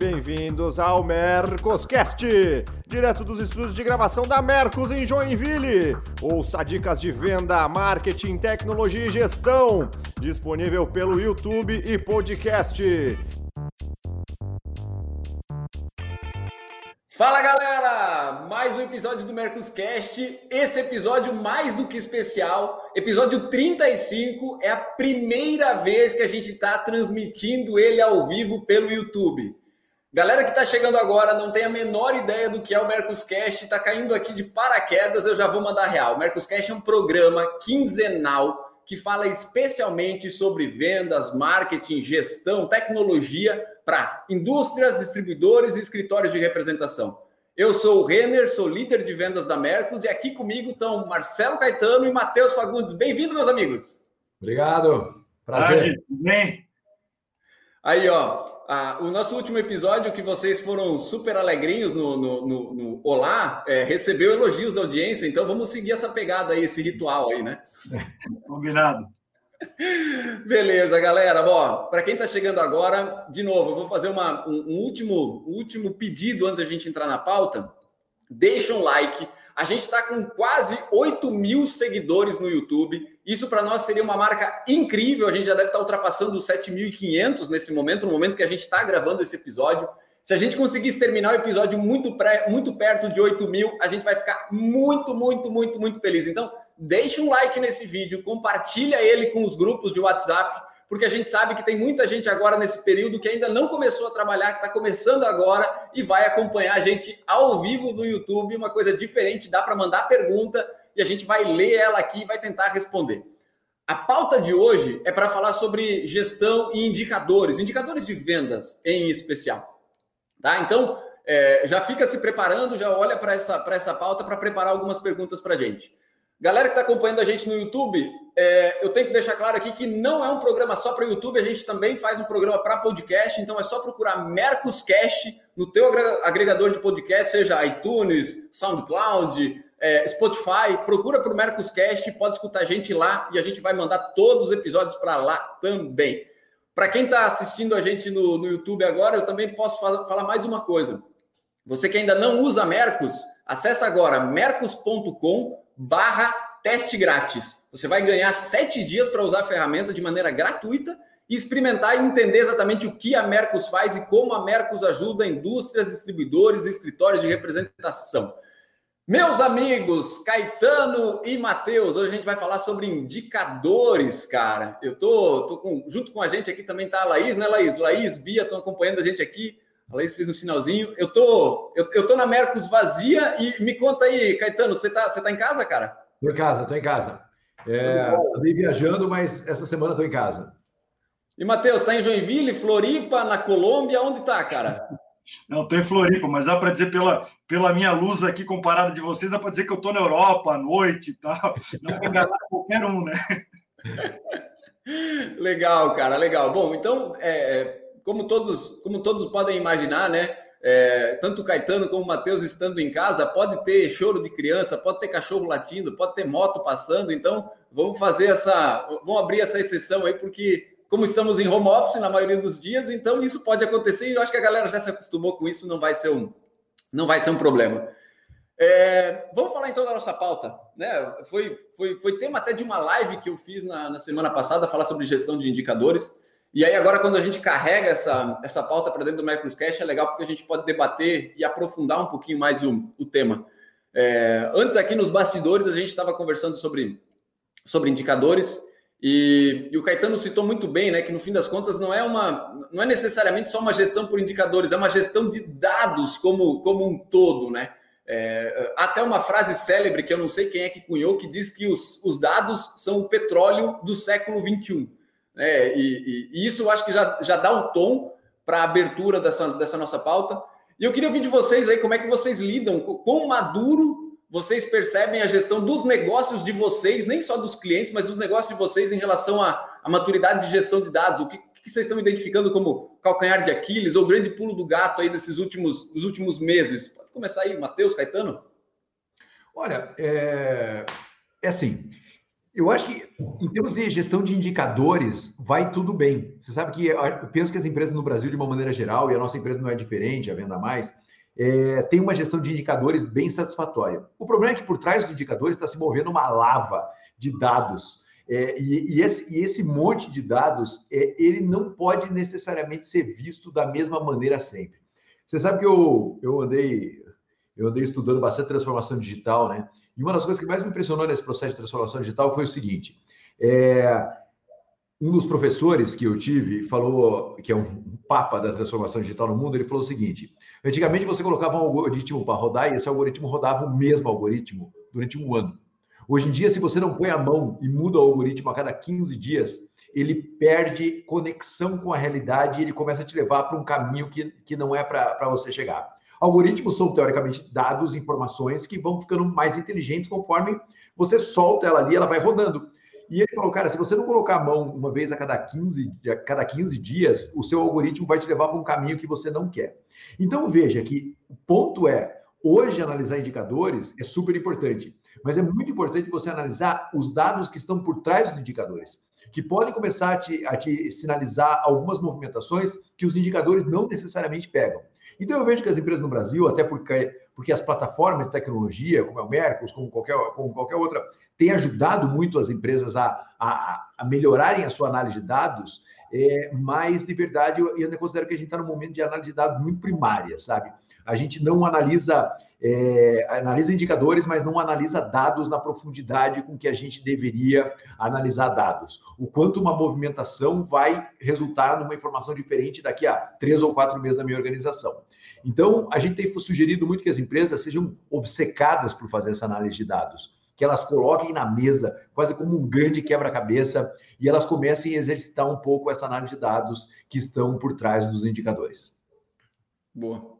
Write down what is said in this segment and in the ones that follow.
Bem-vindos ao Mercoscast, direto dos estúdios de gravação da Mercos em Joinville. Ouça dicas de venda, marketing, tecnologia e gestão, disponível pelo YouTube e podcast. Fala galera! Mais um episódio do Mercoscast. Esse episódio mais do que especial, episódio 35, é a primeira vez que a gente está transmitindo ele ao vivo pelo YouTube. Galera que está chegando agora, não tem a menor ideia do que é o Mercoscast, está caindo aqui de paraquedas, eu já vou mandar real. O Mercoscast é um programa quinzenal que fala especialmente sobre vendas, marketing, gestão, tecnologia para indústrias, distribuidores e escritórios de representação. Eu sou o Renner, sou líder de vendas da Mercos e aqui comigo estão Marcelo Caetano e Matheus Fagundes. Bem-vindo, meus amigos. Obrigado. Prazer. Bem. Aí, ó, o nosso último episódio, que vocês foram super alegrinhos no, no, no, no Olá, é, recebeu elogios da audiência, então vamos seguir essa pegada aí, esse ritual aí, né? Combinado. Beleza, galera. Para quem está chegando agora, de novo, eu vou fazer uma, um, um último, um último pedido antes da gente entrar na pauta. Deixa um like. A gente está com quase 8 mil seguidores no YouTube. Isso para nós seria uma marca incrível. A gente já deve estar tá ultrapassando os 7.500 nesse momento, no momento que a gente está gravando esse episódio. Se a gente conseguisse terminar o episódio muito, pré, muito perto de 8 mil, a gente vai ficar muito, muito, muito, muito feliz. Então, deixe um like nesse vídeo, compartilha ele com os grupos de WhatsApp, porque a gente sabe que tem muita gente agora nesse período que ainda não começou a trabalhar, que está começando agora e vai acompanhar a gente ao vivo no YouTube, uma coisa diferente, dá para mandar pergunta e a gente vai ler ela aqui e vai tentar responder. A pauta de hoje é para falar sobre gestão e indicadores, indicadores de vendas em especial. Tá? Então, é, já fica se preparando, já olha para essa, essa pauta para preparar algumas perguntas para a gente. Galera que está acompanhando a gente no YouTube, é, eu tenho que deixar claro aqui que não é um programa só para YouTube, a gente também faz um programa para podcast, então é só procurar Mercoscast no teu agregador de podcast, seja iTunes, SoundCloud, é, Spotify, procura por Mercoscast, pode escutar a gente lá e a gente vai mandar todos os episódios para lá também. Para quem está assistindo a gente no, no YouTube agora, eu também posso falar, falar mais uma coisa. Você que ainda não usa Mercos, acessa agora mercos.com barra teste grátis. Você vai ganhar sete dias para usar a ferramenta de maneira gratuita e experimentar e entender exatamente o que a Mercos faz e como a Mercos ajuda indústrias, distribuidores e escritórios de representação. Meus amigos, Caetano e Matheus, hoje a gente vai falar sobre indicadores, cara. Eu tô, tô com, junto com a gente aqui também tá a Laís, né, Laís? Laís, Bia estão acompanhando a gente aqui. A Laís fez um sinalzinho. Eu tô, eu, eu tô na Mercos vazia e me conta aí, Caetano, você tá, você tá em casa, cara? Tô em casa, tô em casa. É, Andei viajando, mas essa semana tô em casa. E, Matheus, tá em Joinville, Floripa, na Colômbia? Onde tá, cara? Não, tô em Floripa, mas dá para dizer pela, pela minha luz aqui comparada de vocês, dá para dizer que eu tô na Europa à noite e tal. Não para enganar qualquer um, né? legal, cara, legal. Bom, então, é, é como todos, como todos podem imaginar, né? É, tanto o Caetano como o Matheus estando em casa, pode ter choro de criança, pode ter cachorro latindo, pode ter moto passando. Então, vamos fazer essa, vamos abrir essa exceção aí, porque como estamos em home office na maioria dos dias, então isso pode acontecer e eu acho que a galera já se acostumou com isso, não vai ser um, não vai ser um problema. É, vamos falar então da nossa pauta, né? Foi, foi, foi tema até de uma live que eu fiz na, na semana passada, falar sobre gestão de indicadores. E aí, agora, quando a gente carrega essa, essa pauta para dentro do Microcast, é legal porque a gente pode debater e aprofundar um pouquinho mais o, o tema. É, antes, aqui nos bastidores, a gente estava conversando sobre, sobre indicadores e, e, o Caetano citou muito bem, né, que no fim das contas não é uma, não é necessariamente só uma gestão por indicadores, é uma gestão de dados como, como um todo, né? É, até uma frase célebre que eu não sei quem é que cunhou que diz que os, os dados são o petróleo do século 21. Né? E, e, e, isso eu acho que já, já dá um tom para a abertura dessa, dessa nossa pauta. E eu queria ouvir de vocês aí como é que vocês lidam, quão maduro vocês percebem a gestão dos negócios de vocês, nem só dos clientes, mas dos negócios de vocês em relação à, à maturidade de gestão de dados. O que, que vocês estão identificando como calcanhar de Aquiles ou grande pulo do gato aí desses últimos, dos últimos meses? Pode começar aí, Matheus, Caetano? Olha, é, é assim, Eu acho que, em termos de gestão de indicadores, vai tudo bem. Você sabe que eu penso que as empresas no Brasil, de uma maneira geral, e a nossa empresa não é diferente, a Venda Mais, é, tem uma gestão de indicadores bem satisfatória. O problema é que por trás dos indicadores está se movendo uma lava de dados. É, e, e, esse, e, esse, monte de dados, é, ele não pode necessariamente ser visto da mesma maneira sempre. Você sabe que eu, eu andei eu andei estudando bastante transformação digital, né? E uma das coisas que mais me impressionou nesse processo de transformação digital foi o seguinte: é, um dos professores que eu tive falou, que é um papa da transformação digital no mundo, ele falou o seguinte: antigamente você colocava um algoritmo para rodar e esse algoritmo rodava o mesmo algoritmo durante um ano. Hoje em dia, se você não põe a mão e muda o algoritmo a cada 15 dias, ele perde conexão com a realidade e ele começa a te levar para um caminho que, que não é para você chegar. Algoritmos são, teoricamente, dados, informações que vão ficando mais inteligentes conforme você solta ela ali, ela vai rodando. E ele falou, cara, se você não colocar a mão uma vez a cada 15, a cada 15 dias, o seu algoritmo vai te levar para um caminho que você não quer. Então veja que o ponto é, hoje analisar indicadores é super importante, mas é muito importante você analisar os dados que estão por trás dos indicadores, que podem começar a te, a te sinalizar algumas movimentações que os indicadores não necessariamente pegam. Então eu vejo que as empresas no Brasil, até porque, porque as plataformas de tecnologia, como é o Mercos, como qualquer, como qualquer outra, têm ajudado muito as empresas a, a, a melhorarem a sua análise de dados, é, mas de verdade eu, eu considero que a gente está num momento de análise de dados muito primária, sabe? A gente não analisa, é, analisa indicadores, mas não analisa dados na profundidade com que a gente deveria analisar dados. O quanto uma movimentação vai resultar numa informação diferente daqui a três ou quatro meses na minha organização. Então, a gente tem sugerido muito que as empresas sejam obcecadas por fazer essa análise de dados que elas coloquem na mesa, quase como um grande quebra-cabeça, e elas comecem a exercitar um pouco essa análise de dados que estão por trás dos indicadores. Boa.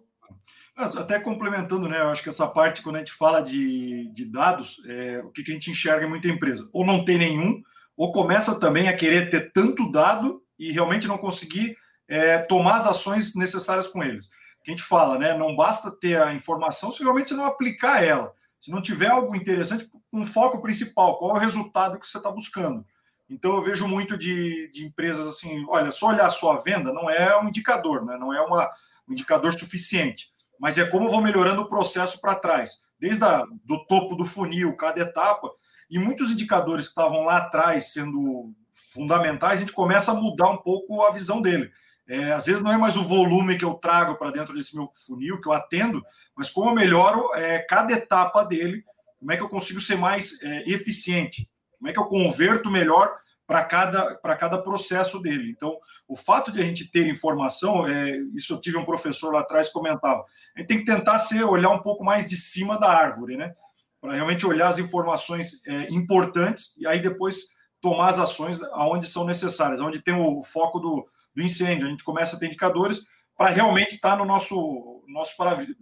Até complementando, né? Eu acho que essa parte, quando a gente fala de, de dados, é, o que, que a gente enxerga em muita empresa? Ou não tem nenhum, ou começa também a querer ter tanto dado e realmente não conseguir é, tomar as ações necessárias com eles. Que a gente fala, né? Não basta ter a informação se realmente você não aplicar ela. Se não tiver algo interessante, um foco principal, qual é o resultado que você está buscando. Então eu vejo muito de, de empresas assim, olha, só olhar a sua venda não é um indicador, né? não é uma, um indicador suficiente mas é como eu vou melhorando o processo para trás, desde a, do topo do funil, cada etapa, e muitos indicadores que estavam lá atrás sendo fundamentais, a gente começa a mudar um pouco a visão dele. É, às vezes não é mais o volume que eu trago para dentro desse meu funil, que eu atendo, mas como eu melhoro é, cada etapa dele, como é que eu consigo ser mais é, eficiente, como é que eu converto melhor para cada, cada processo dele. Então, o fato de a gente ter informação, é, isso eu tive um professor lá atrás que comentava, a gente tem que tentar ser, olhar um pouco mais de cima da árvore, né? Para realmente olhar as informações é, importantes e aí depois tomar as ações aonde são necessárias, onde tem o foco do, do incêndio. A gente começa a ter indicadores para realmente estar tá no nosso, nosso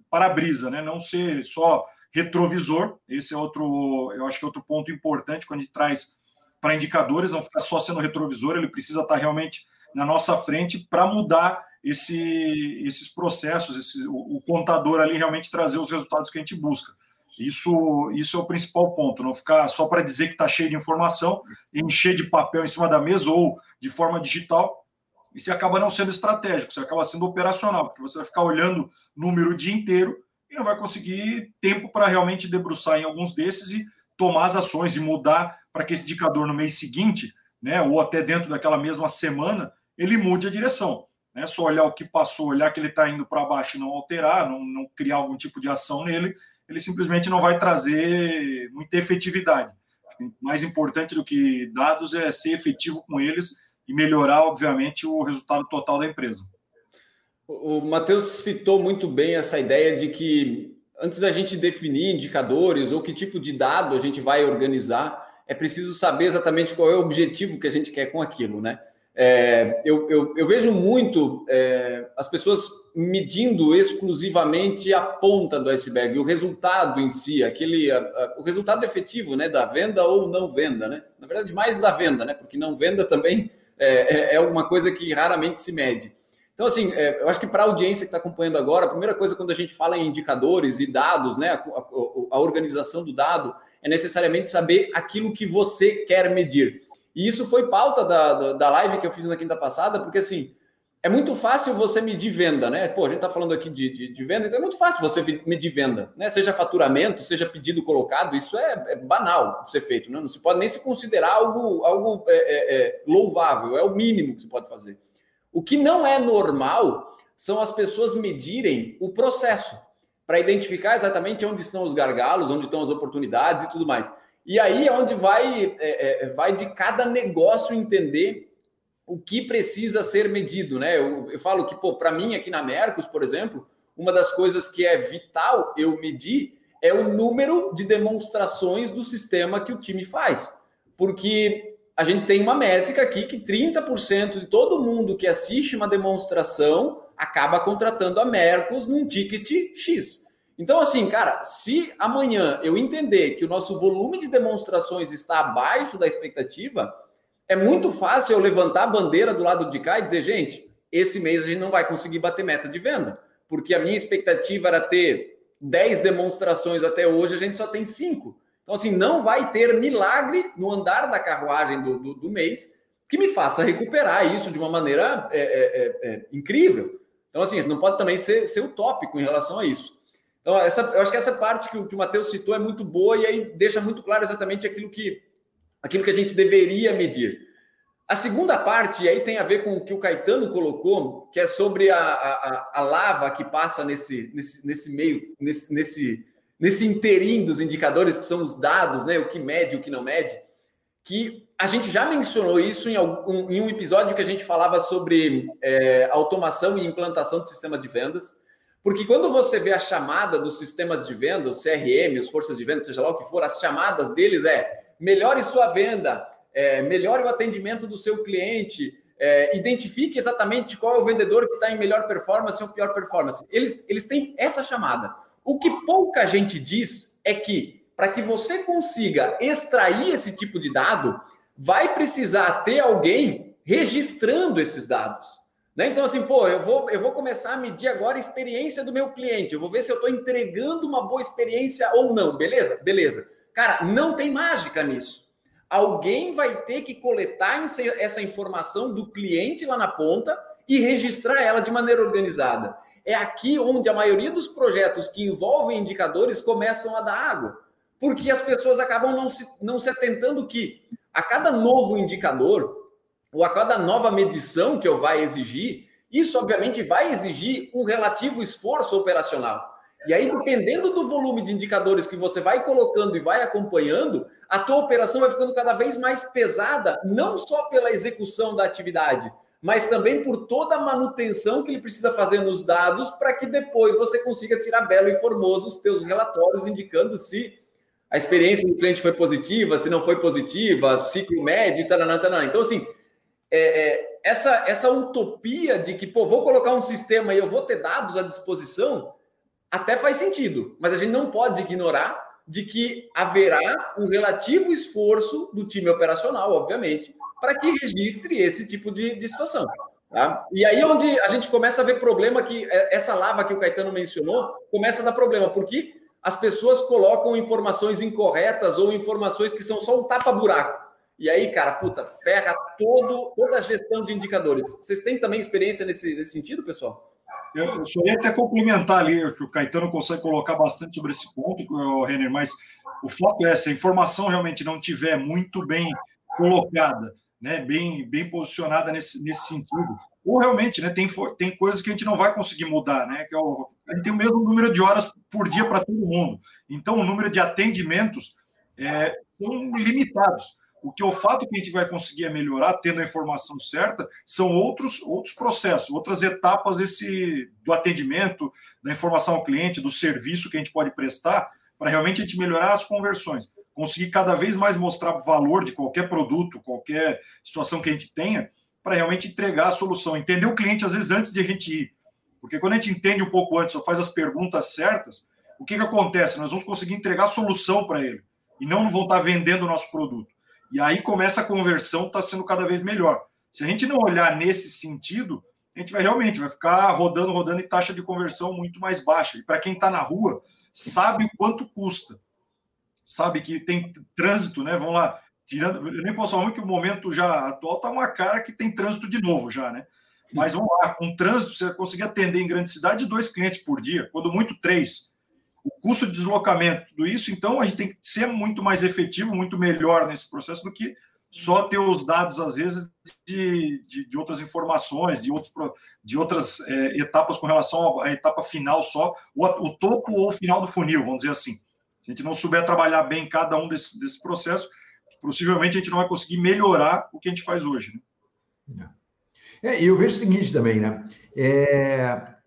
para-brisa, né? Não ser só retrovisor. Esse é outro, eu acho que é outro ponto importante quando a gente traz para indicadores, não ficar só sendo retrovisor, ele precisa estar realmente na nossa frente para mudar esse, esses processos, esse, o, o, contador ali realmente trazer os resultados que a gente busca. Isso, isso é o principal ponto, não ficar só para dizer que está cheio de informação, encher de papel em cima da mesa ou de forma digital, e você acaba não sendo estratégico, você acaba sendo operacional, porque você vai ficar olhando número o dia inteiro e não vai conseguir tempo para realmente debruçar em alguns desses e tomar as ações e mudar para que esse indicador no mês seguinte, né, ou até dentro daquela mesma semana, ele mude a direção. Né? Só olhar o que passou, olhar que ele está indo para baixo e não alterar, não, não criar algum tipo de ação nele, ele simplesmente não vai trazer muita efetividade. Mais importante do que dados é ser efetivo com eles e melhorar, obviamente, o resultado total da empresa. O Matheus citou muito bem essa ideia de que antes da gente definir indicadores ou que tipo de dado a gente vai organizar, é preciso saber exatamente qual é o objetivo que a gente quer com aquilo, né? É, eu, eu, eu, vejo muito é, as pessoas medindo exclusivamente a ponta do iceberg, o resultado em si, aquele, a, a, o resultado efetivo né, da venda ou não venda, né? Na verdade, mais da venda, né? Porque não venda também é, é, é uma coisa que raramente se mede. Então, assim, é, eu acho que para a audiência que está acompanhando agora, a primeira coisa quando a gente fala em indicadores e dados, né, a, a, a organização do dado, é necessariamente saber aquilo que você quer medir. E isso foi pauta da, da live que eu fiz na quinta passada, porque assim, é muito fácil você medir venda, né? Pô, a gente está falando aqui de, de, de, venda, então é muito fácil você medir venda, né? Seja faturamento, seja pedido colocado, isso é, é banal de ser feito, né? Não se pode nem se considerar algo, algo é, é, é, louvável, é o mínimo que se pode fazer. O que não é normal são as pessoas medirem o processo para identificar exatamente onde estão os gargalos, onde estão as oportunidades e tudo mais. E aí é onde vai, é, é, vai de cada negócio entender o que precisa ser medido, né? Eu, eu falo que, para mim aqui na Mercos, por exemplo, uma das coisas que é vital eu medir é o número de demonstrações do sistema que o time faz. Porque a gente tem uma métrica aqui que 30% de todo mundo que assiste uma demonstração acaba contratando a Mercos num ticket X. Então, assim, cara, se amanhã eu entender que o nosso volume de demonstrações está abaixo da expectativa, é muito fácil eu levantar a bandeira do lado de cá e dizer, gente, esse mês a gente não vai conseguir bater meta de venda, porque a minha expectativa era ter 10 demonstrações até hoje, a gente só tem 5. Então, assim, não vai ter milagre no andar da carruagem do, do, do mês que me faça recuperar isso de uma maneira é, é, é, é incrível. Então, assim, não pode também ser, ser utópico em relação a isso. Então, essa, eu acho que essa parte que, que o Matheus citou é muito boa e aí deixa muito claro exatamente aquilo que aquilo que a gente deveria medir. A segunda parte, e aí tem a ver com o que o Caetano colocou, que é sobre a, a, a lava que passa nesse, nesse, nesse meio, nesse, nesse, nesse interim dos indicadores, que são os dados, né? o que mede o que não mede, que a gente já mencionou isso em, algum, em um episódio que a gente falava sobre é, automação e implantação de sistemas de vendas, porque quando você vê a chamada dos sistemas de venda, os CRM, as forças de venda, seja lá o que for, as chamadas deles é melhore sua venda, é, melhore o atendimento do seu cliente, é, identifique exatamente qual é o vendedor que está em melhor performance ou pior performance. Eles, eles têm essa chamada. O que pouca gente diz é que, para que você consiga extrair esse tipo de dado, vai precisar ter alguém registrando esses dados. Né? Então, assim, pô, eu vou, eu vou começar a medir agora a experiência do meu cliente. Eu vou ver se eu estou entregando uma boa experiência ou não. Beleza? Beleza. Cara, não tem mágica nisso. Alguém vai ter que coletar essa informação do cliente lá na ponta e registrar ela de maneira organizada. É aqui onde a maioria dos projetos que envolvem indicadores começam a dar água. Porque as pessoas acabam não se, não se atentando que a cada novo indicador, ou a cada nova medição que eu vai exigir, isso obviamente vai exigir um relativo esforço operacional. E aí, dependendo do volume de indicadores que você vai colocando e vai acompanhando, a tua operação vai ficando cada vez mais pesada, não só pela execução da atividade, mas também por toda a manutenção que ele precisa fazer nos dados para que depois você consiga tirar belo e formoso os teus relatórios indicando se a experiência do cliente foi positiva, se não foi positiva, ciclo médio, taranã, taranã. Então, assim, é, é, essa, essa utopia de que, pô, vou colocar um sistema e eu vou ter dados à disposição, até faz sentido, mas a gente não pode ignorar de que haverá um relativo esforço do time operacional, obviamente, para que registre esse tipo de, de situação. Tá? E aí onde a gente começa a ver problema que é, essa lava que o Caetano mencionou começa a dar problema, porque as pessoas colocam informações incorretas ou informações que são só um tapa-buraco. E aí, cara, puta, ferra todo, toda a gestão de indicadores. Vocês têm também experiência nesse, nesse sentido, pessoal? Eu, só ia até complementar ali, o Caetano consegue colocar bastante sobre esse ponto, Renner, mas o fato é, se a informação realmente não tiver muito bem colocada, né, bem, bem posicionada nesse, nesse sentido, ou realmente né, tem, tem coisas que a gente não vai conseguir mudar, né? Que é o, a gente tem o mesmo número de horas por dia para todo mundo. Então, o número de atendimentos é, são limitados. O que o fato que a gente vai conseguir é melhorar, tendo a informação certa, são outros, outros processos, outras etapas desse, do atendimento, da informação ao cliente, do serviço que a gente pode prestar, para realmente a gente melhorar as conversões. Conseguir cada vez mais mostrar o valor de qualquer produto, qualquer situação que a gente tenha, para realmente entregar a solução. Entender o cliente, às vezes, antes de a gente ir. Porque quando a gente entende um pouco antes, ou faz as perguntas certas, o que, que acontece? Nós vamos conseguir entregar a solução para ele. E não vão estar vendendo o nosso produto. E aí começa a conversão, está sendo cada vez melhor. Se a gente não olhar nesse sentido, a gente vai realmente vai ficar rodando, rodando e taxa de conversão muito mais baixa. E para quem está na rua, sabe o quanto custa. Sabe que tem trânsito, né? Vamos lá, tirando, eu nem posso falar que o momento já atual está uma cara que tem trânsito de novo já, né? Mas vamos lá, com trânsito, você conseguir atender em grande cidade dois clientes por dia, quando muito três. O custo de deslocamento, tudo isso, então a gente tem que ser muito mais efetivo, muito melhor nesse processo do que só ter os dados, às vezes, de, de, de outras informações, de, outros, de outras é, etapas com relação à etapa final só, o, o topo ou o final do funil, vamos dizer assim. A gente não souber trabalhar bem cada um desses desse processos, possivelmente a gente não vai conseguir melhorar o que a gente faz hoje. Né? É, e eu vejo o seguinte também, né? É...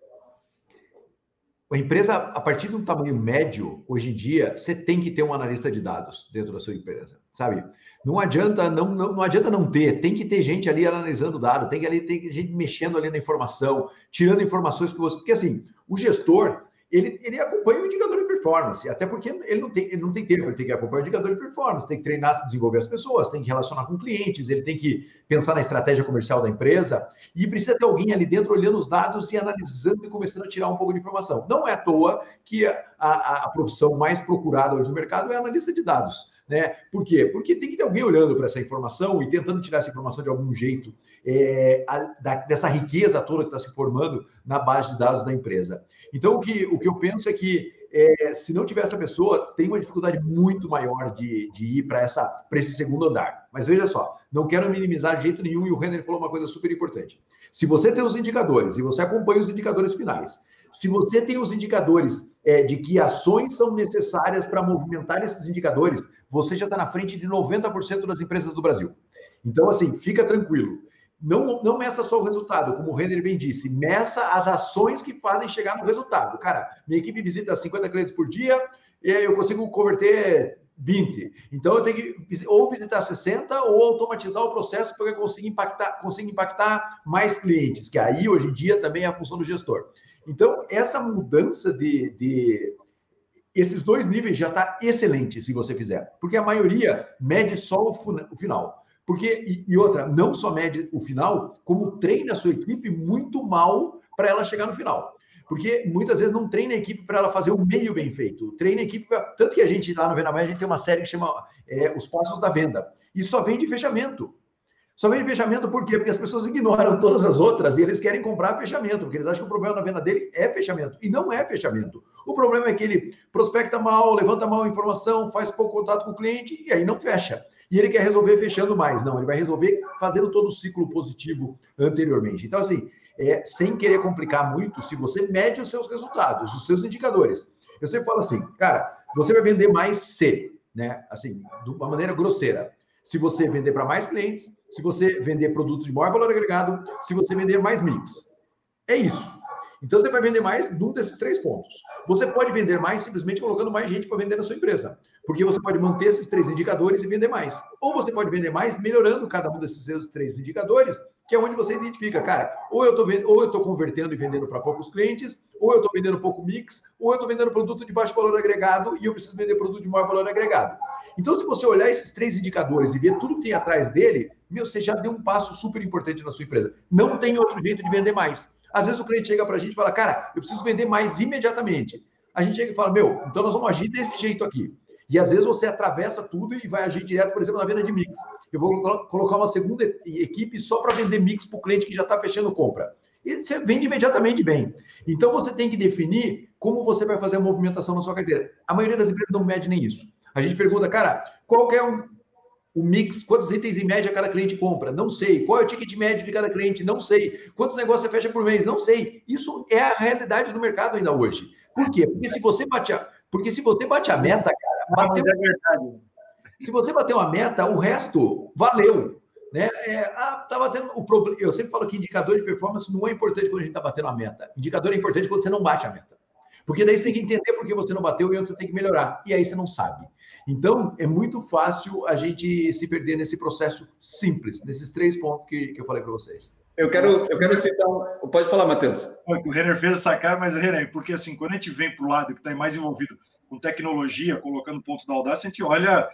A empresa, a partir de um tamanho médio, hoje em dia, você tem que ter um analista de dados dentro da sua empresa, sabe? Não adianta não, não, não adianta não ter, tem que ter gente ali analisando o dado, tem que ali tem gente mexendo ali na informação, tirando informações que você, porque assim, o gestor, ele, ele acompanha o indicador de performance, até porque ele não tem, ele não tem tempo, ele tem que acompanhar o indicador de performance, tem que treinar, desenvolver as pessoas, tem que relacionar com clientes, ele tem que pensar na estratégia comercial da empresa e precisa ter alguém ali dentro olhando os dados e analisando e começando a tirar um pouco de informação. Não é à toa que a, a, a profissão mais procurada hoje no mercado é analista de dados. Né? Por quê? Porque tem que ter alguém olhando para essa informação e tentando tirar essa informação de algum jeito, é, a, da, dessa riqueza toda que está se formando na base de dados da empresa. Então, o que, o que eu penso é que é, se não tiver essa pessoa, tem uma dificuldade muito maior de, de ir para esse segundo andar. Mas veja só, não quero minimizar de jeito nenhum, e o Renner falou uma coisa super importante. Se você tem os indicadores e você acompanha os indicadores finais, se você tem os indicadores é, de que ações são necessárias para movimentar esses indicadores, você já está na frente de 90% das empresas do Brasil. Então, assim, fica tranquilo. Não, não meça só o resultado, como o Renner bem disse, meça as ações que fazem chegar no resultado. Cara, minha equipe visita 50 clientes por dia e eu consigo converter 20. Então eu tenho que ou visitar 60 ou automatizar o processo para eu conseguir impactar, conseguir impactar mais clientes, que aí hoje em dia também é a função do gestor. Então, essa mudança de, de esses dois níveis já está excelente se você fizer, porque a maioria mede só o, final. Porque, e, e, outra, não só mede o final, como treina a sua equipe muito mal para ela chegar no final. Porque muitas vezes não treina a equipe para ela fazer o meio bem feito. Treina a equipe, pra... tanto que a gente lá no Venda Mais, a gente tem uma série que chama é, Os Passos da Venda. E só vem de fechamento. Só vem fechamento por quê? Porque as pessoas ignoram todas as outras e eles querem comprar fechamento, porque eles acham que o problema na venda dele é fechamento. E não é fechamento. O problema é que ele prospecta mal, levanta mal a informação, faz pouco contato com o cliente e aí não fecha. E ele quer resolver fechando mais. Não, ele vai resolver fazendo todo o ciclo positivo anteriormente. Então, assim, é, sem querer complicar muito, se você mede os seus resultados, os seus indicadores. Eu sempre falo assim, cara, você vai vender mais C, né? Assim, de uma maneira grosseira se você vender para mais clientes, se você vender produtos de maior valor agregado, se você vender mais mix. É isso. Então você vai vender mais num desses três pontos. Você pode vender mais simplesmente colocando mais gente para vender na sua empresa, porque você pode manter esses três indicadores e vender mais. Ou você pode vender mais melhorando cada um desses seus três indicadores, que é onde você identifica, cara, ou eu estou ou eu convertendo e vendendo para poucos clientes, ou eu estou vendendo pouco mix, ou eu estou vendendo produto de baixo valor agregado e eu preciso vender produto de maior valor agregado. Então, se você olhar esses três indicadores e ver tudo que tem atrás dele, meu, você já deu um passo super importante na sua empresa. Não tem outro jeito de vender mais. Às vezes o cliente chega para a gente e fala, cara, eu preciso vender mais imediatamente. A gente chega e fala, meu, então nós vamos agir desse jeito aqui. E às vezes você atravessa tudo e vai agir direto, por exemplo, na venda de mix. Eu vou colocar uma segunda equipe só para vender mix para o cliente que já está fechando compra. E você vende imediatamente bem. Então você tem que definir como você vai fazer a movimentação na sua carteira. A maioria das empresas não mede nem isso. A gente pergunta, cara, qual é o, o mix? Quantos itens em média cada cliente compra? Não sei. Qual é o ticket médio de cada cliente? Não sei. Quantos negócios você fecha por mês? Não sei. Isso é a realidade do mercado ainda hoje. Por quê? Porque se você bate a, porque se você bate a meta, cara, bateu, é verdade. Se você bater uma meta, o resto valeu. Né? É, ah, tá batendo o problema. Eu sempre falo que indicador de performance não é importante quando a gente está batendo a meta. Indicador é importante quando você não bate a meta. Porque daí você tem que entender por que você não bateu e onde você tem que melhorar. E aí você não sabe. Então, é muito fácil a gente se perder nesse processo simples, nesses três pontos que, que eu falei para vocês. Eu quero, eu quero citar. Pode falar, Matheus. O Renner fez essa cara, mas, Renner, porque assim, quando a gente vem para o lado que está mais envolvido com tecnologia, colocando ponto da audácia, a gente olha,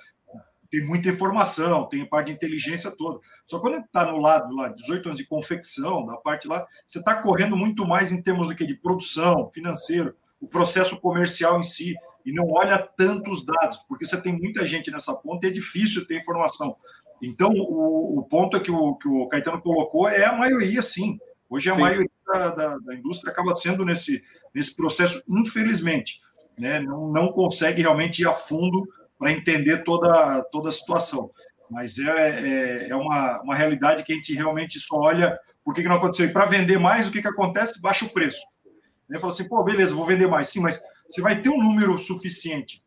tem muita informação, tem parte de inteligência toda. Só quando está no lado, lá, 18 anos de confecção, da parte lá, você está correndo muito mais em termos do que de produção, financeiro, o processo comercial em si. E não olha tantos dados, porque você tem muita gente nessa ponta e é difícil ter informação. Então, o, o ponto é que o, que o Caetano colocou é a maioria, sim. Hoje a sim. maioria da, da, da, indústria acaba sendo nesse, nesse processo, infelizmente. Né? Não, não consegue realmente ir a fundo para entender toda, toda a situação. Mas é, é, é, uma, uma realidade que a gente realmente só olha por que, que não aconteceu. E para vender mais, o que, que acontece? Baixa o preço. Né? Fala assim, pô, beleza, vou vender mais. Sim, mas você vai ter um número suficiente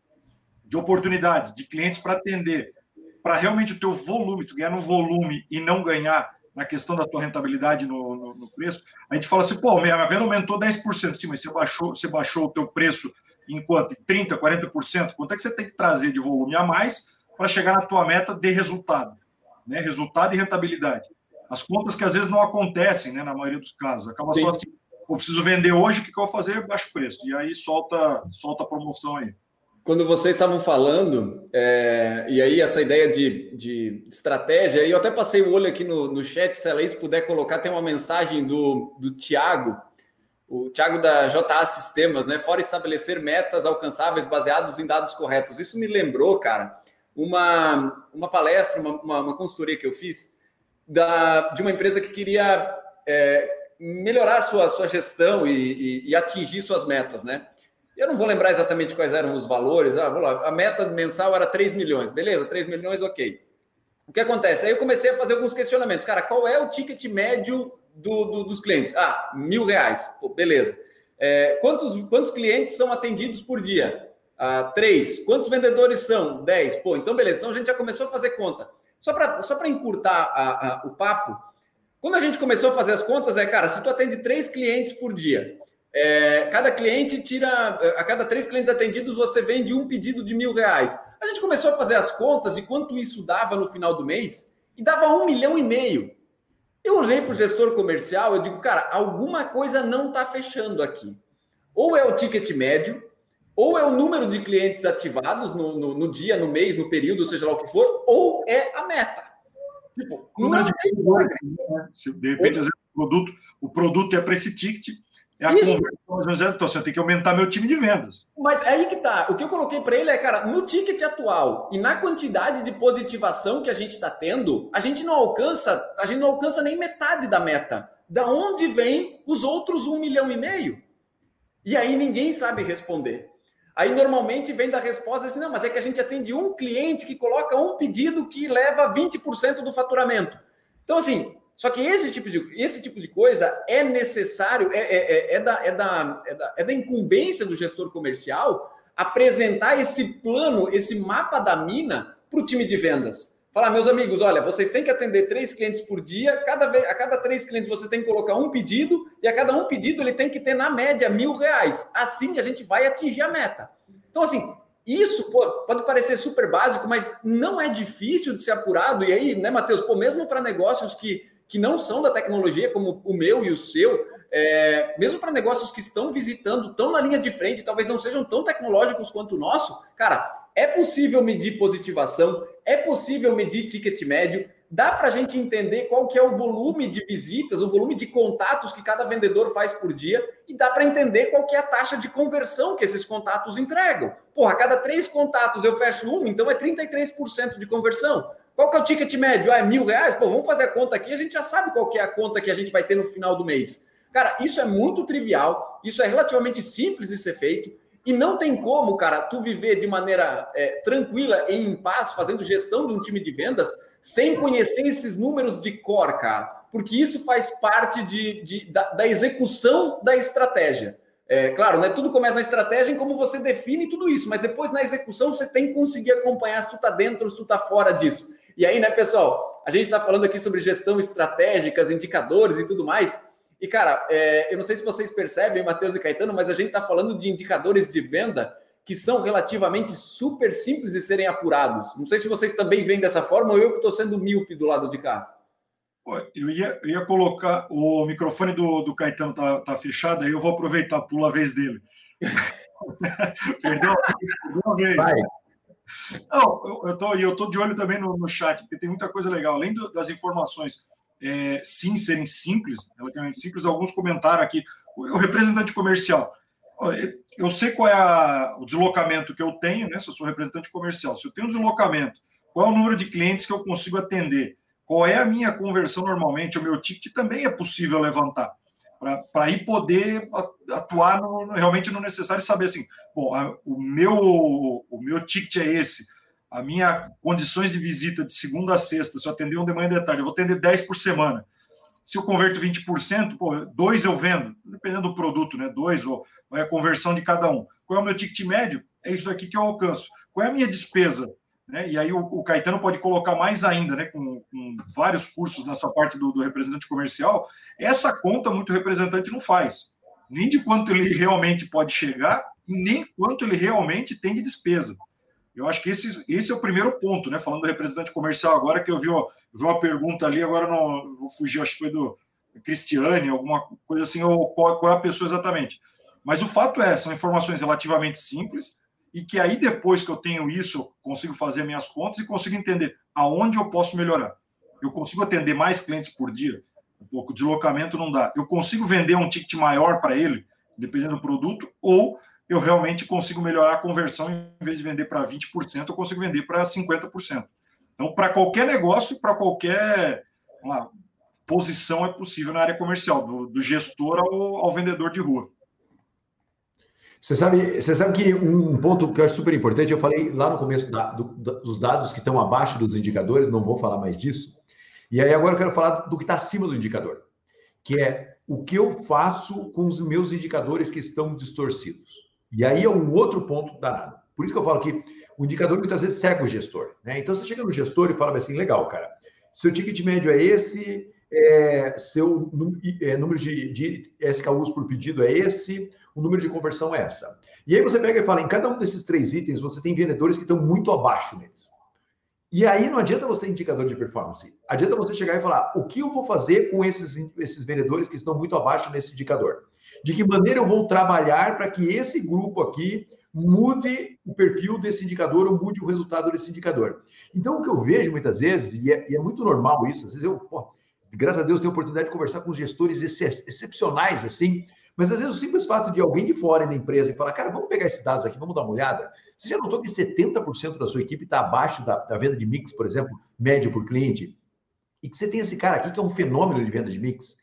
de oportunidades, de clientes para atender, para realmente o teu volume, tu ganhar no volume e não ganhar na questão da tua rentabilidade no, no, no preço, a gente fala assim, pô, a venda aumentou 10%, sim, mas você baixou, você baixou o teu preço em quanto? 30%, 40%? Quanto é que você tem que trazer de volume a mais para chegar na tua meta de resultado? Né? Resultado e rentabilidade. As contas que às vezes não acontecem, né, na maioria dos casos. Acaba Sim. só assim, eu preciso vender hoje, o que, que eu vou fazer? Baixo preço. E aí solta, solta a promoção aí quando vocês estavam falando, é, e aí essa ideia de, de estratégia, eu até passei o olho aqui no, no chat, se a Laís puder colocar, tem uma mensagem do, do Tiago, o Tiago da JA Sistemas, né? Fora estabelecer metas alcançáveis baseados em dados corretos. Isso me lembrou, cara, uma, uma palestra, uma, uma, uma consultoria que eu fiz da, de uma empresa que queria é, melhorar a sua, sua gestão e, e, e atingir suas metas, né? Eu não vou lembrar exatamente quais eram os valores. Ah, vou lá, a meta mensal era 3 milhões. Beleza, 3 milhões, ok. O que acontece? Aí eu comecei a fazer alguns questionamentos. Cara, qual é o ticket médio do, do, dos clientes? Ah, mil reais. Pô, beleza. É, quantos, quantos clientes são atendidos por dia? Ah, três. Quantos vendedores são? Dez. Pô, então beleza. Então a gente já começou a fazer conta. Só para só encurtar a, a, o papo, quando a gente começou a fazer as contas, é, cara, se tu atende três clientes por dia é, cada cliente tira, a cada três clientes atendidos, você vende um pedido de mil reais. A gente começou a fazer as contas e quanto isso dava no final do mês, e dava um milhão e meio. Eu olhei para o gestor comercial, eu digo, cara, alguma coisa não está fechando aqui. Ou é o ticket médio, ou é o número de clientes ativados no, no, no dia, no mês, no período, seja lá o que for, ou é a meta. Tipo, número de, né? de repente, às vezes, o produto, o produto é para esse ticket, é a Isso. conversão, então você tem que aumentar meu time de vendas. Mas aí que tá. O que eu coloquei para ele é, cara, no ticket atual e na quantidade de positivação que a gente está tendo, a gente não alcança, a gente não alcança nem metade da meta. Da onde vem os outros um milhão e meio? E aí ninguém sabe responder. Aí normalmente vem da resposta assim, não, mas é que a gente atende um cliente que coloca um pedido que leva 20% do faturamento. Então, assim, só que esse tipo de, esse tipo de coisa é necessário, é, é, é, é, da, é, da, é, da, é da incumbência do gestor comercial apresentar esse plano, esse mapa da mina para o time de vendas. Falar, meus amigos, olha, vocês têm que atender três clientes por dia, cada vez, a cada três clientes você tem que colocar um pedido, e a cada um pedido ele tem que ter, na média, mil reais. Assim a gente vai atingir a meta. Então, assim, isso pô, pode parecer super básico, mas não é difícil de ser apurado. E aí, né, Matheus, pô, mesmo para negócios que que não são da tecnologia, como o meu e o seu, é, mesmo para negócios que estão visitando, tão na linha de frente, talvez não sejam tão tecnológicos quanto o nosso, cara, é possível medir positivação, é possível medir ticket médio, dá para a gente entender qual que é o volume de visitas, o volume de contatos que cada vendedor faz por dia e dá para entender qual que é a taxa de conversão que esses contatos entregam. Porra, a cada três contatos eu fecho um, então é 33% de conversão. Qual que é o ticket médio? Ah, é mil reais? Pô, vamos fazer a conta aqui, a gente já sabe qual que é a conta que a gente vai ter no final do mês. Cara, isso é muito trivial, isso é relativamente simples de ser feito, e não tem como, cara, tu viver de maneira é, tranquila, em paz, fazendo gestão de um time de vendas, sem conhecer esses números de core, cara. Porque isso faz parte de, de da, da, execução da estratégia. É, claro, né, tudo começa na estratégia em como você define tudo isso, mas depois na execução você tem que conseguir acompanhar se tu está dentro se tu está fora disso. E aí, né, pessoal, a gente está falando aqui sobre gestão estratégica, indicadores e tudo mais. E, cara, é, eu não sei se vocês percebem, Matheus e Caetano, mas a gente está falando de indicadores de venda que são relativamente super simples de serem apurados. Não sei se vocês também veem dessa forma ou eu que estou sendo míope do lado de cá. Eu ia, eu ia colocar o microfone do, do Caetano tá, tá fechado, aí eu vou aproveitar, pula a vez dele. perdeu, uma vez. Vai. Não, eu tô, eu tô de olho também no, no chat, porque tem muita coisa legal. Além do, das informações é, sim serem simples, relativamente simples, alguns comentaram aqui. O representante comercial. eu sei qual é a, o deslocamento que eu tenho, né? Se eu sou representante comercial, se eu tenho um deslocamento, qual é o número de clientes que eu consigo atender, qual é a minha conversão normalmente, o meu ticket também é possível levantar para aí poder atuar no, realmente no necessário e saber assim, bom, a, o meu o meu ticket é esse, a minha condições de visita de segunda a sexta, se eu atender um de manhã e de tarde, eu vou atender 10 por semana. Se eu converto 20%, pô, dois eu vendo, dependendo do produto, né? Dois, ou a conversão de cada um. Qual é o meu ticket médio? É isso aqui que eu alcanço. Qual é a minha despesa? Né? E aí o, o, Caetano pode colocar mais ainda, né? Com, com vários cursos nessa parte do, do, representante comercial. Essa conta muito representante não faz. Nem de quanto ele realmente pode chegar, nem quanto ele realmente tem de despesa. Eu acho que esse, esse é o primeiro ponto, né? Falando do representante comercial agora, que eu vi, ó, vi uma pergunta ali, agora não vou fugir, acho que foi do Cristiane, alguma coisa assim, ou qual, qual é a pessoa exatamente. Mas o fato é, são informações relativamente simples, e que aí depois que eu tenho isso, eu consigo fazer minhas contas e consigo entender aonde eu posso melhorar. Eu consigo atender mais clientes por dia, um pouco de deslocamento não dá. Eu consigo vender um ticket maior para ele, dependendo do produto, ou eu realmente consigo melhorar a conversão, em vez de vender para 20%, eu consigo vender para 50%. Então, para qualquer negócio, para qualquer lá, posição é possível na área comercial, do, do gestor ao, ao vendedor de rua. Você sabe, você sabe que um ponto que eu acho super importante, eu falei lá no começo da, do, dos dados que estão abaixo dos indicadores, não vou falar mais disso. E aí agora eu quero falar do que está acima do indicador, que é o que eu faço com os meus indicadores que estão distorcidos. E aí é um outro ponto danado. Por isso que eu falo que o indicador muitas vezes segue o gestor. Né? Então você chega no gestor e fala assim, legal, cara, seu ticket médio é esse, é, seu é, número de, de SKUs por pedido é esse, o número de conversão é essa. E aí você pega e fala, em cada um desses três itens, você tem vendedores que estão muito abaixo neles. E aí não adianta você ter indicador de performance. Adianta você chegar e falar, o que eu vou fazer com esses, esses vendedores que estão muito abaixo nesse indicador? De que maneira eu vou trabalhar para que esse grupo aqui mude o perfil desse indicador ou mude o resultado desse indicador. Então, o que eu vejo muitas vezes, e é, e é muito normal isso, às vezes eu, pô, graças a Deus, tenho a oportunidade de conversar com gestores excepcionais, assim, mas às vezes o simples fato de alguém de fora na empresa e falar, cara, vamos pegar esses dados aqui, vamos dar uma olhada. Você já notou que 70% da sua equipe está abaixo da, da, venda de mix, por exemplo, médio por cliente? E que você tem esse cara aqui que é um fenômeno de venda de mix.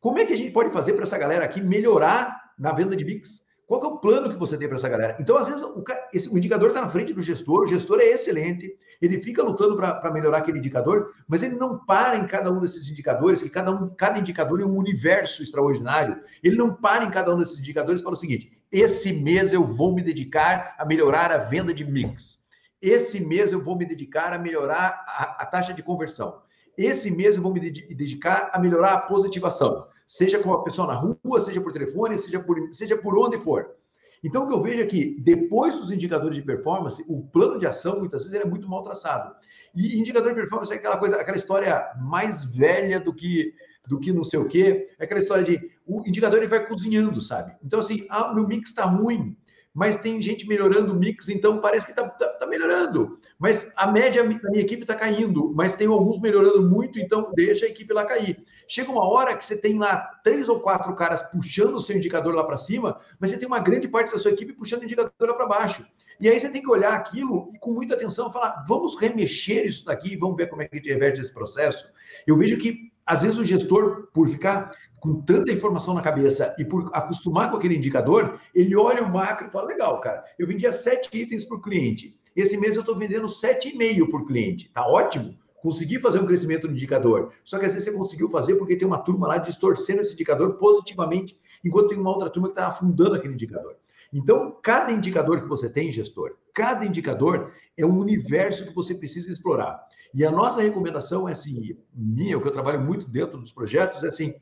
Como é que a gente pode fazer para essa galera aqui melhorar na venda de mix? Qual é o plano que você tem para essa galera? Então, às vezes, o, esse, o indicador está na frente do gestor, o gestor é excelente, ele fica lutando para melhorar aquele indicador, mas ele não para em cada um desses indicadores, que cada, um, cada indicador é um universo extraordinário. Ele não para em cada um desses indicadores e fala o seguinte: esse mês eu vou me dedicar a melhorar a venda de mix. Esse mês eu vou me dedicar a melhorar a, a taxa de conversão. Esse mês eu vou me dedicar a melhorar a positivação seja com a pessoa na rua, seja por telefone, seja por, seja por onde for. Então, o que eu vejo é que, depois dos indicadores de performance, o plano de ação, muitas vezes, é muito mal traçado. E indicador de performance é aquela coisa, aquela história mais velha do que do que não sei o quê. É aquela história de o indicador ele vai cozinhando, sabe? Então, assim, ah, meu mix está ruim mas tem gente melhorando o mix, então parece que está tá, tá melhorando. Mas a média da minha equipe está caindo, mas tem alguns melhorando muito, então deixa a equipe lá cair. Chega uma hora que você tem lá três ou quatro caras puxando o seu indicador lá para cima, mas você tem uma grande parte da sua equipe puxando o indicador lá para baixo. E aí você tem que olhar aquilo e com muita atenção falar, vamos remexer isso daqui, vamos ver como é que a gente reverte esse processo. Eu vejo que às vezes o gestor, por ficar com tanta informação na cabeça e por acostumar com aquele indicador, ele olha o macro e fala: legal, cara, eu vendia sete itens por cliente. Esse mês eu estou vendendo sete e meio por cliente. Tá ótimo. Consegui fazer um crescimento no indicador. Só que às vezes você conseguiu fazer porque tem uma turma lá distorcendo esse indicador positivamente, enquanto tem uma outra turma que está afundando aquele indicador. Então, cada indicador que você tem, gestor, cada indicador é um universo que você precisa explorar. E a nossa recomendação é assim, minha, o que eu trabalho muito dentro dos projetos, é assim,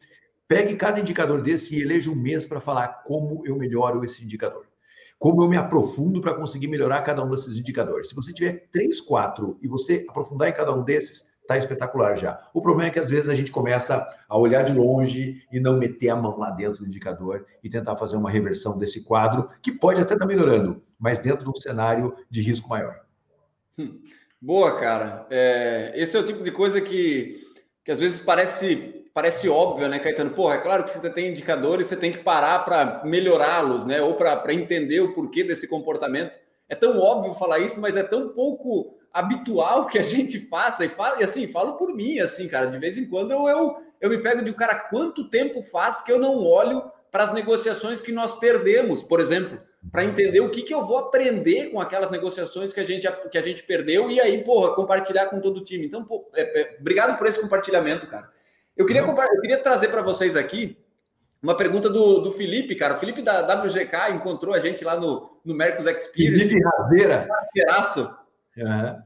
pegue cada indicador desse e eleja um mês para falar como eu melhoro esse indicador. Como eu me aprofundo para conseguir melhorar cada um desses indicadores. Se você tiver três, quatro e você aprofundar em cada um desses, tá espetacular já. O problema é que às vezes a gente começa a olhar de longe e não meter a mão lá dentro do indicador e tentar fazer uma reversão desse quadro, que pode até estar tá melhorando, mas dentro de um cenário de risco maior. Hum. Boa, cara. É, esse é o tipo de coisa que, que às vezes parece parece óbvio, né, Caetano? Porra, é claro que você tem indicadores, você tem que parar para melhorá-los, né? Ou para entender o porquê desse comportamento. É tão óbvio falar isso, mas é tão pouco habitual que a gente faça. E, fala, e assim, falo por mim, assim, cara, de vez em quando eu, eu, eu me pego de, cara, quanto tempo faz que eu não olho para as negociações que nós perdemos, por exemplo, para entender o que, que eu vou aprender com aquelas negociações que a gente, que a gente perdeu e aí, porra, compartilhar com todo o time. Então, pô, é, é, obrigado por esse compartilhamento, cara. Eu queria, eu queria trazer para vocês aqui uma pergunta do, do Felipe, cara. O Felipe da WGK encontrou a gente lá no, no Mercos Experience. Felipe Razeira. Parceiraço. Uhum.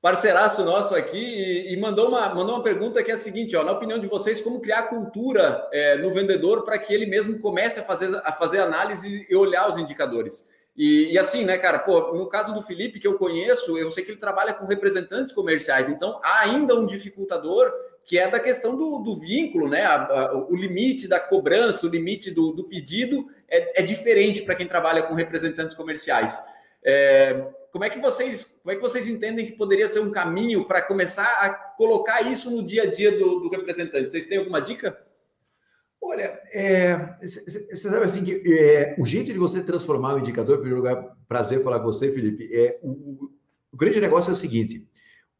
Parceiraço nosso aqui e, e, mandou, uma, mandou uma pergunta que é a seguinte: ó, na opinião de vocês, como criar cultura é, no vendedor para que ele mesmo comece a fazer, a fazer análise e olhar os indicadores? E, e, assim, né, cara, pô, no caso do Felipe, que eu conheço, eu sei que ele trabalha com representantes comerciais, então há ainda um dificultador que é da questão do, do vínculo, né? A, a, o limite da cobrança, o limite do, do pedido é, é diferente para quem trabalha com representantes comerciais. É, como é que vocês como é que vocês entendem que poderia ser um caminho para começar a colocar isso no dia a dia do, do representante? Vocês têm alguma dica? Olha, você é, sabe assim que é, o jeito de você transformar o indicador, em primeiro lugar, prazer falar com você, Felipe, é o, o grande negócio é o seguinte: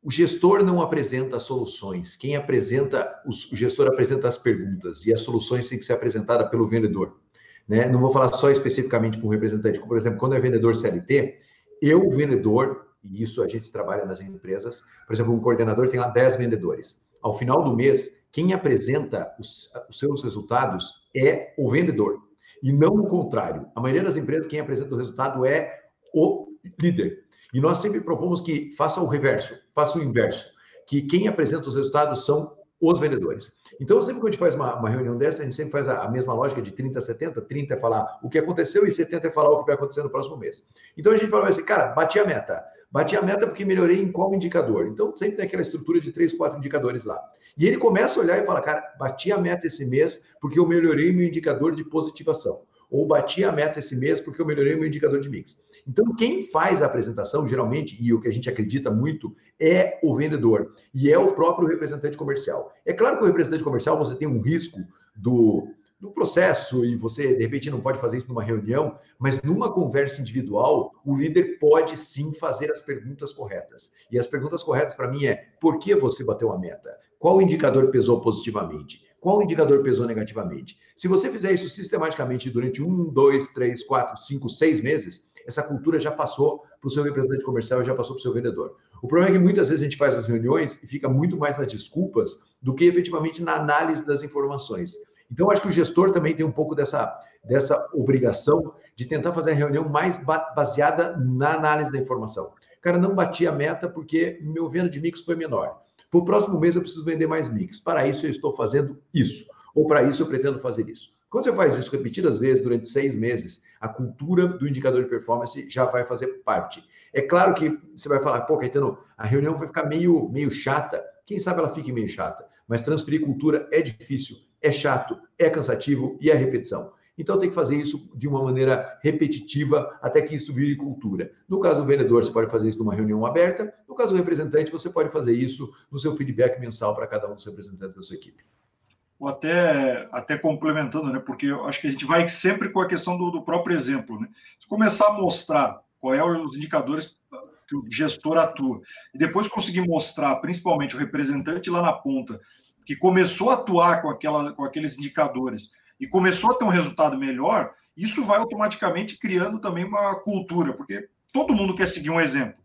o gestor não apresenta soluções. Quem apresenta, o gestor apresenta as perguntas e as soluções têm que ser apresentadas pelo vendedor. Né? Não vou falar só especificamente com o representante, por exemplo, quando é vendedor CLT, eu, vendedor, e isso a gente trabalha nas empresas, por exemplo, um coordenador tem lá 10 vendedores. Ao final do mês, quem apresenta os, os seus resultados é o vendedor, e não o contrário. A maioria das empresas, quem apresenta o resultado é o líder. E nós sempre propomos que faça o reverso, faça o inverso, que quem apresenta os resultados são os vendedores. Então, sempre que a gente faz uma, uma reunião dessa, a gente sempre faz a, a, mesma lógica de 30 a 70, 30 é falar o que aconteceu e 70 é falar o que vai acontecer no próximo mês. Então, a gente fala assim, cara, bati a meta. Bati a meta porque melhorei em qual indicador? Então, sempre tem aquela estrutura de três, quatro indicadores lá. E ele começa a olhar e fala, cara, bati a meta esse mês porque eu melhorei meu indicador de positivação ou bati a meta esse mês porque eu melhorei meu indicador de mix. Então, quem faz a apresentação, geralmente, e o que a gente acredita muito, é o vendedor e é o próprio representante comercial. É claro que o representante comercial você tem um risco do, do processo e você, de repente, não pode fazer isso numa reunião, mas numa conversa individual, o líder pode sim fazer as perguntas corretas. E as perguntas corretas para mim é: por que você bateu a meta? Qual indicador pesou positivamente? Qual indicador pesou negativamente? Se você fizer isso sistematicamente durante um, dois, três, quatro, cinco, seis meses, essa cultura já passou para o seu representante comercial, já passou para o seu vendedor. O problema é que muitas vezes a gente faz as reuniões e fica muito mais nas desculpas do que efetivamente na análise das informações. Então, acho que o gestor também tem um pouco dessa, dessa obrigação de tentar fazer a reunião mais baseada na análise da informação. Cara, não bati a meta porque meu venda de mix foi menor. Para o próximo mês eu preciso vender mais mix. Para isso eu estou fazendo isso. Ou para isso eu pretendo fazer isso. Quando você faz isso repetidas vezes durante seis meses, a cultura do indicador de performance já vai fazer parte. É claro que você vai falar, pô, Caetano, a reunião vai ficar meio, meio chata. Quem sabe ela fique meio chata. Mas transferir cultura é difícil, é chato, é cansativo e é repetição. Então tem que fazer isso de uma maneira repetitiva até que isso vire cultura. No caso do vendedor, você pode fazer isso numa reunião aberta. No caso do representante, você pode fazer isso no seu feedback mensal para cada um dos representantes da sua equipe. Ou até, até complementando, né? Porque eu acho que a gente vai sempre com a questão do, do próprio exemplo, né? Se começar a mostrar qual é os indicadores que o gestor atua e depois conseguir mostrar, principalmente o representante lá na ponta, que começou a atuar com, aquela, com aqueles indicadores e começou a ter um resultado melhor, isso vai automaticamente criando também uma cultura, porque todo mundo quer seguir um exemplo.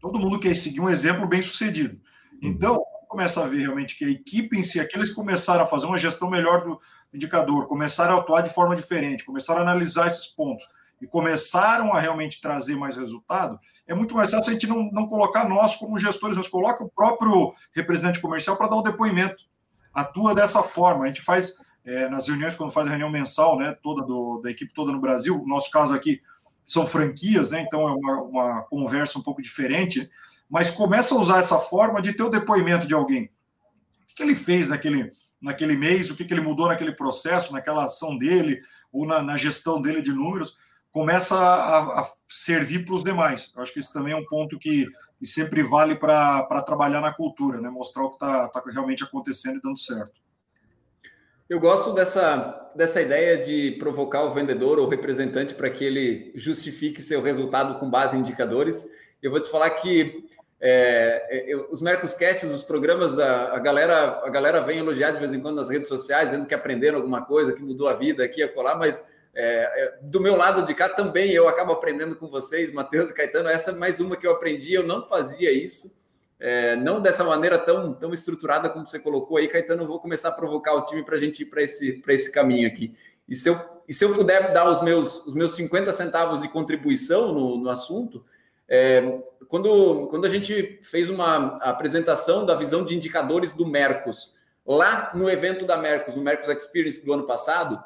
Todo mundo quer seguir um exemplo bem sucedido. Então, começa a ver realmente que a equipe em si, aqueles que começaram a fazer uma gestão melhor do indicador, começaram a atuar de forma diferente, começaram a analisar esses pontos e começaram a realmente trazer mais resultado, é muito mais fácil a gente não, não colocar nós como gestores, nós coloca o próprio representante comercial para dar o depoimento. Atua dessa forma, a gente faz é, nas reuniões, quando faz a reunião mensal, né, toda do, da equipe toda no Brasil, no nosso caso aqui são franquias, né, então é uma, uma conversa um pouco diferente, mas começa a usar essa forma de ter o depoimento de alguém. O que ele fez naquele, naquele mês, o que ele mudou naquele processo, naquela ação dele, ou na, na gestão dele de números, começa a, a servir para os demais. Eu acho que isso também é um ponto que, sempre vale para trabalhar na cultura, né? mostrar o que está tá realmente acontecendo e dando certo. Eu gosto dessa, dessa ideia de provocar o vendedor ou o representante para que ele justifique seu resultado com base em indicadores. Eu vou te falar que é, eu, os Mercoscast, os programas da a galera, a galera vem elogiar de vez em quando nas redes sociais, dizendo que aprenderam alguma coisa, que mudou a vida aqui acolá, mas é, é, do meu lado de cá também eu acabo aprendendo com vocês, Matheus e Caetano. Essa é mais uma que eu aprendi, eu não fazia isso é, não dessa maneira tão, tão estruturada como você colocou aí, Caetano, eu vou começar a provocar o time para a gente ir para esse, esse caminho aqui. E se, eu, e se eu puder dar os meus, os meus 50 centavos de contribuição no, no assunto, é, quando, quando a gente fez uma apresentação da visão de indicadores do Mercos, lá no evento da Mercos, no Mercos Experience do ano passado,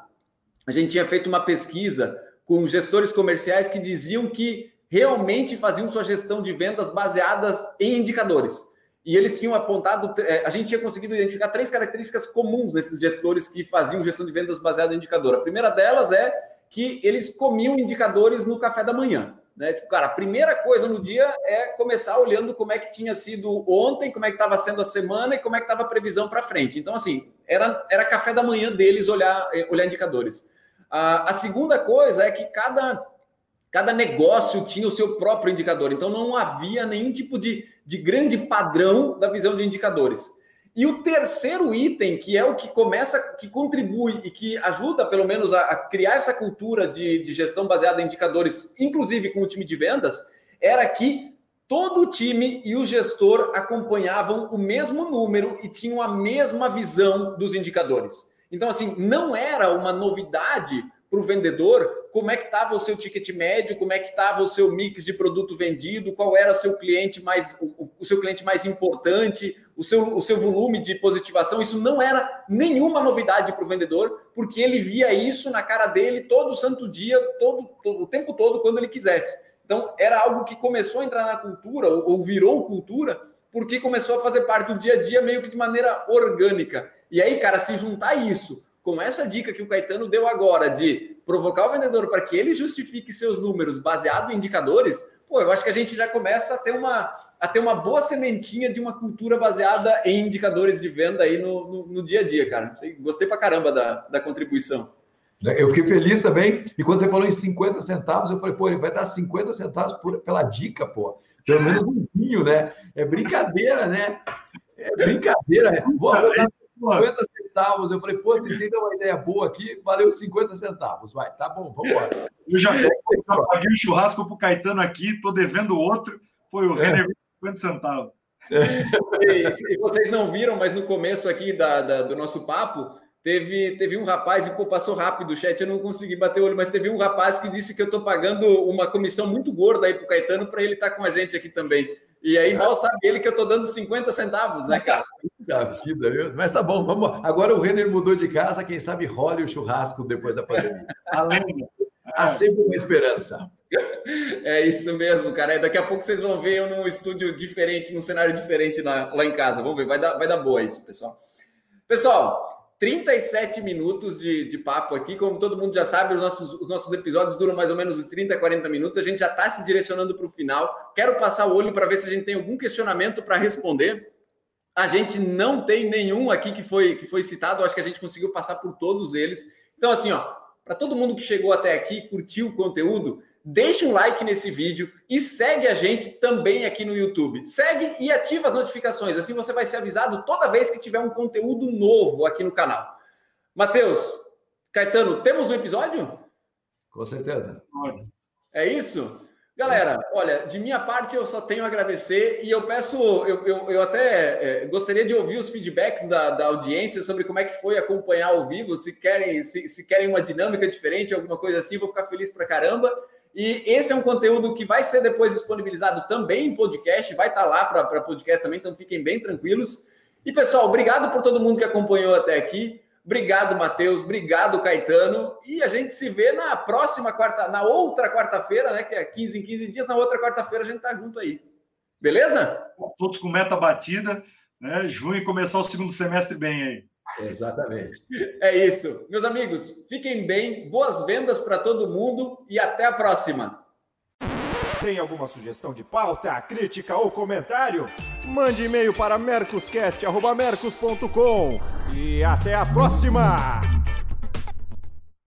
a gente tinha feito uma pesquisa com gestores comerciais que diziam que realmente faziam sua gestão de vendas baseadas em indicadores. E eles tinham apontado, é, a gente tinha conseguido identificar três características comuns nesses gestores que faziam gestão de vendas baseada em indicador. A primeira delas é que eles comiam indicadores no café da manhã. Né? Tipo, cara, a primeira coisa no dia é começar olhando como é que tinha sido ontem, como é que estava sendo a semana e como é que estava a previsão para frente. Então, assim, era, era café da manhã deles olhar, olhar indicadores. a segunda coisa é que cada Cada negócio tinha o seu próprio indicador, então não havia nenhum tipo de, de grande padrão da visão de indicadores. E o terceiro item, que é o que começa, que contribui e que ajuda, pelo menos, a, criar essa cultura de, de, gestão baseada em indicadores, inclusive com o time de vendas, era que todo o time e o gestor acompanhavam o mesmo número e tinham a mesma visão dos indicadores. Então, assim, não era uma novidade para o vendedor como é que estava o seu ticket médio, como é que estava o seu mix de produto vendido, qual era seu cliente mais o, o, seu cliente mais importante, o seu, o seu volume de positivação. Isso não era nenhuma novidade para o vendedor, porque ele via isso na cara dele todo santo dia, todo, todo o tempo todo, quando ele quisesse. Então, era algo que começou a entrar na cultura, ou, ou virou cultura, porque começou a fazer parte do dia a dia meio que de maneira orgânica. E aí, cara, se juntar isso com essa dica que o Caetano deu agora de provocar o vendedor para que ele justifique seus números baseado em indicadores, pô, eu acho que a gente já começa a ter uma, a ter uma boa sementinha de uma cultura baseada em indicadores de venda aí no, no, no dia a dia, cara. Gostei pra caramba da, da contribuição. Eu fiquei feliz também. E quando você falou em 50 centavos, eu falei, pô, ele vai dar 50 centavos por, pela dica, pô. Pelo menos um vinho, né? É brincadeira, né? É brincadeira. Né? Vou, vou dar 50 centavos. Eu falei, pô, tentei dar uma ideia boa aqui, valeu 50 centavos. Vai, tá bom, vamos embora. Eu já, paguei um churrasco pro Caetano aqui, tô devendo outro. Foi o é. Renner 50 centavos. E, e, vocês não viram, mas no começo aqui da, da, do nosso papo, teve, teve um rapaz, e pô, passou rápido o chat, eu não consegui bater o olho, mas teve um rapaz que disse que eu estou pagando uma comissão muito gorda aí pro Caetano para ele estar tá com a gente aqui também. E aí mal sabe ele que eu estou dando 50 centavos, né, cara? Da vida, viu? Mas tá bom, vamos. Agora o Renner mudou de casa, quem sabe role o churrasco depois da pandemia. Além. Há sempre uma esperança. É isso mesmo, cara. Daqui a pouco vocês vão ver eu num estúdio diferente, num cenário diferente lá, lá em casa. Vamos ver, vai dar, vai dar boa isso, pessoal. Pessoal, 37 minutos de, de papo aqui. Como todo mundo já sabe, os nossos, os nossos episódios duram mais ou menos uns 30, 40 minutos. A gente já está se direcionando para o final. Quero passar o olho para ver se a gente tem algum questionamento para responder. A gente não tem nenhum aqui que foi, que foi citado. Acho que a gente conseguiu passar por todos eles. Então, assim, ó, para todo mundo que chegou até aqui, curtiu o conteúdo, deixa um like nesse vídeo e segue a gente também aqui no YouTube. Segue e ativa as notificações, assim você vai ser avisado toda vez que tiver um conteúdo novo aqui no canal. Matheus, Caetano, temos um episódio? Com certeza. É isso? Galera, olha, de minha parte eu só tenho a agradecer e eu peço, eu, eu, eu até é, gostaria de ouvir os feedbacks da, da, audiência sobre como é que foi acompanhar ao vivo, se querem, se, se querem uma dinâmica diferente, alguma coisa assim, vou ficar feliz pra caramba. E esse é um conteúdo que vai ser depois disponibilizado também em podcast, vai estar tá lá para podcast também, então fiquem bem tranquilos. E pessoal, obrigado por todo mundo que acompanhou até aqui. Obrigado, Matheus. Obrigado, Caetano. E a gente se vê na próxima quarta, na outra quarta-feira, né? Que é 15 em 15 dias. Na outra quarta-feira a gente tá junto aí. Beleza? Todos com meta batida, né? Junho começar o segundo semestre bem aí. Exatamente. É isso. Meus amigos, fiquem bem, boas vendas para todo mundo e até a próxima. Tem alguma sugestão de pauta, crítica ou comentário? Mande e-mail para mercoscast.mercos.com e até a próxima!